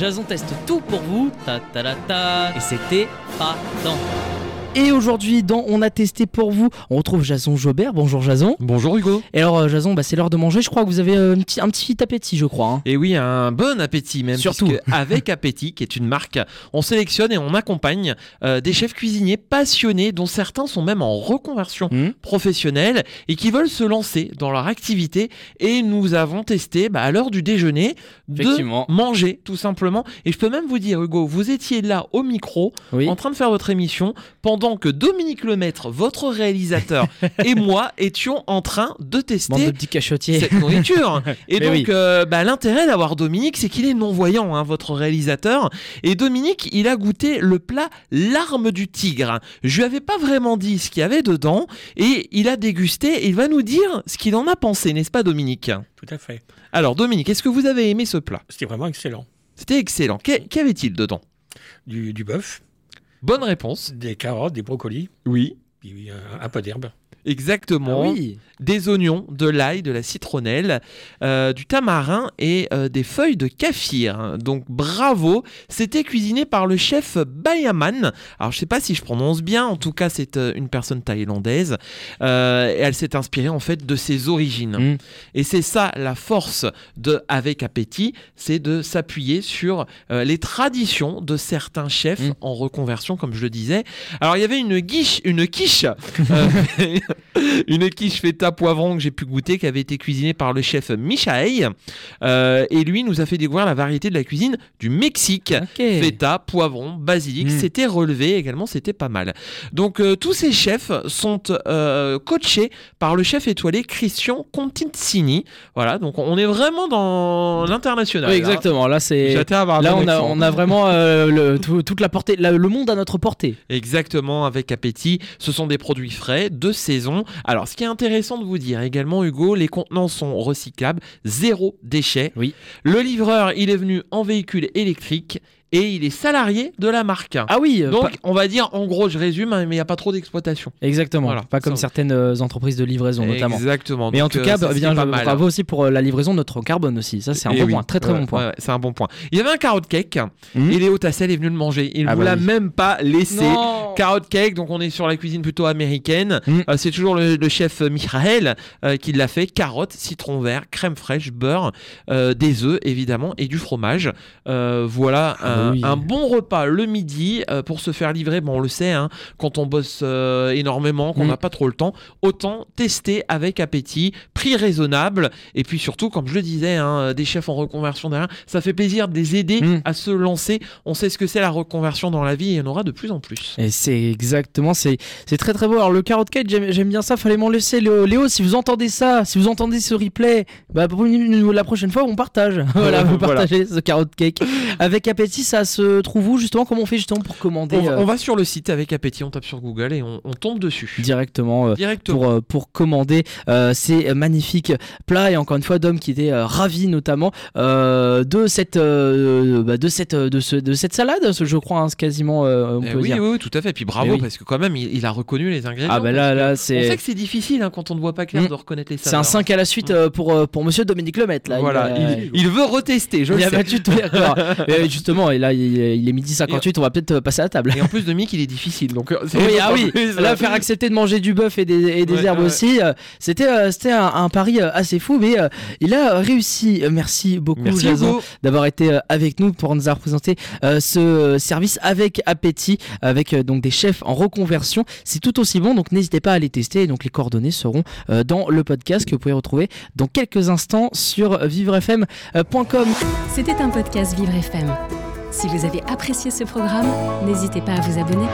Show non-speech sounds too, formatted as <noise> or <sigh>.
Jason teste tout pour vous, ta ta ta ta, et c'était pas tant. Et aujourd'hui, dans On a testé pour vous, on retrouve Jason Jobert. Bonjour Jason. Bonjour Hugo. Et alors euh, Jason, bah, c'est l'heure de manger. Je crois que vous avez euh, un, petit, un petit appétit, je crois. hein. Et oui, un bon appétit même. Surtout. avec Appétit, qui est une marque, on sélectionne et on accompagne euh, des chefs cuisiniers passionnés, dont certains sont même en reconversion Hmm. professionnelle et qui veulent se lancer dans leur activité. Et nous avons testé bah, à l'heure du déjeuner de manger tout simplement. Et je peux même vous dire, Hugo, vous étiez là au micro Oui. en train de faire votre émission pendant que Dominique Lemaître, votre réalisateur, <laughs> et moi étions en train de de tester petits cachotiers. cette nourriture. Et <laughs> Mais donc, oui. euh, bah, l'intérêt d'avoir Dominique, c'est qu'il est non-voyant, hein, votre réalisateur. Et Dominique, il a goûté le plat L'arme du tigre. Je lui avais pas vraiment dit ce qu'il y avait dedans, et il a dégusté, et il va nous dire ce qu'il en a pensé, n'est-ce pas Dominique? Tout à fait. Alors Dominique, est-ce que vous avez aimé ce plat? C'était vraiment excellent. C'était excellent. Qu'y qu'y avait-il dedans? Du, du bœuf, Bonne réponse. des carottes, des brocolis, Oui. puis un, un peu d'herbe. Exactement. Ah oui. des oignons, de l'ail, de la citronnelle, euh, du tamarin et euh, des feuilles de kaffir. Donc bravo, c'était cuisiné par le chef Bayaman. Alors je sais pas si je prononce bien, en tout cas c'est euh, une personne thaïlandaise et elle s'est inspirée en fait de ses origines. Mm. Et c'est ça la force de Avec Appétit, c'est de s'appuyer sur les traditions de certains chefs Mm. en reconversion, comme je le disais. Alors il y avait une quiche, une quiche, <laughs> <laughs> <laughs> une quiche feta poivron que j'ai pu goûter, qui avait été cuisinée par le chef Michael. Euh, et lui nous a fait découvrir la variété de la cuisine du Mexique. Feta, poivron, basilic, Mm. c'était relevé également, c'était pas mal. Donc euh, tous ces chefs sont euh, coachés par le chef étoilé Christian Continsini. Voilà, donc on est vraiment dans l'international. Oui, là. exactement. Là, c'est. Là, on a, on a vraiment euh, le- tout- toute la portée, la- le monde à notre portée. Exactement, avec appétit. Ce sont des produits frais, de saison. Alors, ce qui est intéressant de vous dire également, Hugo, les contenants sont recyclables, zéro déchet. Oui. Le livreur, il est venu en véhicule électrique et il est salarié de la marque. Ah oui. euh, Donc, pas- on va dire, en gros, je résume, hein, mais il n'y a pas trop d'exploitation. exactement. Voilà. Pas comme Ça- certaines euh, entreprises de livraison, notamment. Exactement. Mais en tout euh, cas, ça, c'est bien, pas je- mal. bravo aussi pour euh, la livraison de notre carbone aussi. Ça, c'est un Eh bon oui. point, très très Ouais, bon point. ouais, ouais, c'est un bon point. Il y avait un carotte cake Mhm. et Léo Tassel est venu le manger. Il ne Ah vous bah l'a oui. même pas laissé. Non. Carotte cake, donc on est sur la cuisine plutôt américaine. Mhm. Euh, c'est toujours le, le chef Michael euh, qui l'a fait. Carottes, citron vert, crème fraîche, beurre, euh, des œufs évidemment et du fromage. Euh, voilà Ah un, bah oui. un bon repas le midi euh, pour se faire livrer. Bon, on le sait, hein, quand on bosse euh, énormément, qu'on Mhm. n'a pas trop le temps, autant tester avec appétit, prix raisonnable et puis surtout, comme je le disais, hein, des chefs en reconversion derrière, ça fait plaisir de les aider Mhm. à se lancer. On sait ce que c'est la reconversion dans la vie et il y en aura de plus en plus. Et c'est exactement, c'est très très beau. Alors le carotte cake, j'aime bien ça. Fallait m'en laisser, Léo. Léo, si vous entendez ça, si vous entendez ce replay, bah pour une- la prochaine fois on partage. <laughs> voilà, <laughs> vous Voilà. partagez ce carotte cake avec appétit. Ça se trouve où justement? Comment on fait justement pour commander On, va- euh, on va sur le site avec appétit, on tape sur Google et on, on tombe dessus. directement euh, Directement. pour, euh, pour commander euh, ces magnifiques plats et encore une fois Dom qui était ravi notamment de cette bah, de cette de, ce, de cette salade je crois hein, quasiment on Eh peut oui, dire oui, oui, tout à fait. Puis bravo Eh oui. parce que quand même, il, il a reconnu les ingrédients. ah bah là là On c'est sait que c'est difficile hein, quand on ne voit pas clair Mm. de reconnaître les c'est un saveurs. 5 à la suite euh, pour euh, pour monsieur Dominique Lemaitre là Voilà, il, il veut retester, je il le a sais. battu tous les records. Et justement et là il, est midi 58 on va peut-être euh, passer à la table Et en plus de Mick, il est difficile. Donc, euh, c'est Oui, encore ah oui, là euh, faire accepter de manger du bœuf et des, et des Ouais, herbes ouais. aussi, euh, c'était euh, c'était un, un pari euh, assez fou, mais euh, il a réussi. Euh, Merci beaucoup, Merci Jason, d'avoir été euh, avec nous pour nous avoir présenté euh, ce service avec appétit, avec euh, des chefs en reconversion. C'est tout aussi bon, donc n'hésitez pas à les tester. Donc les coordonnées seront euh, dans le podcast que vous pouvez retrouver dans quelques instants sur vivrefm.com. C'était un podcast Vivre FM. Si vous avez apprécié ce programme, n'hésitez pas à vous abonner.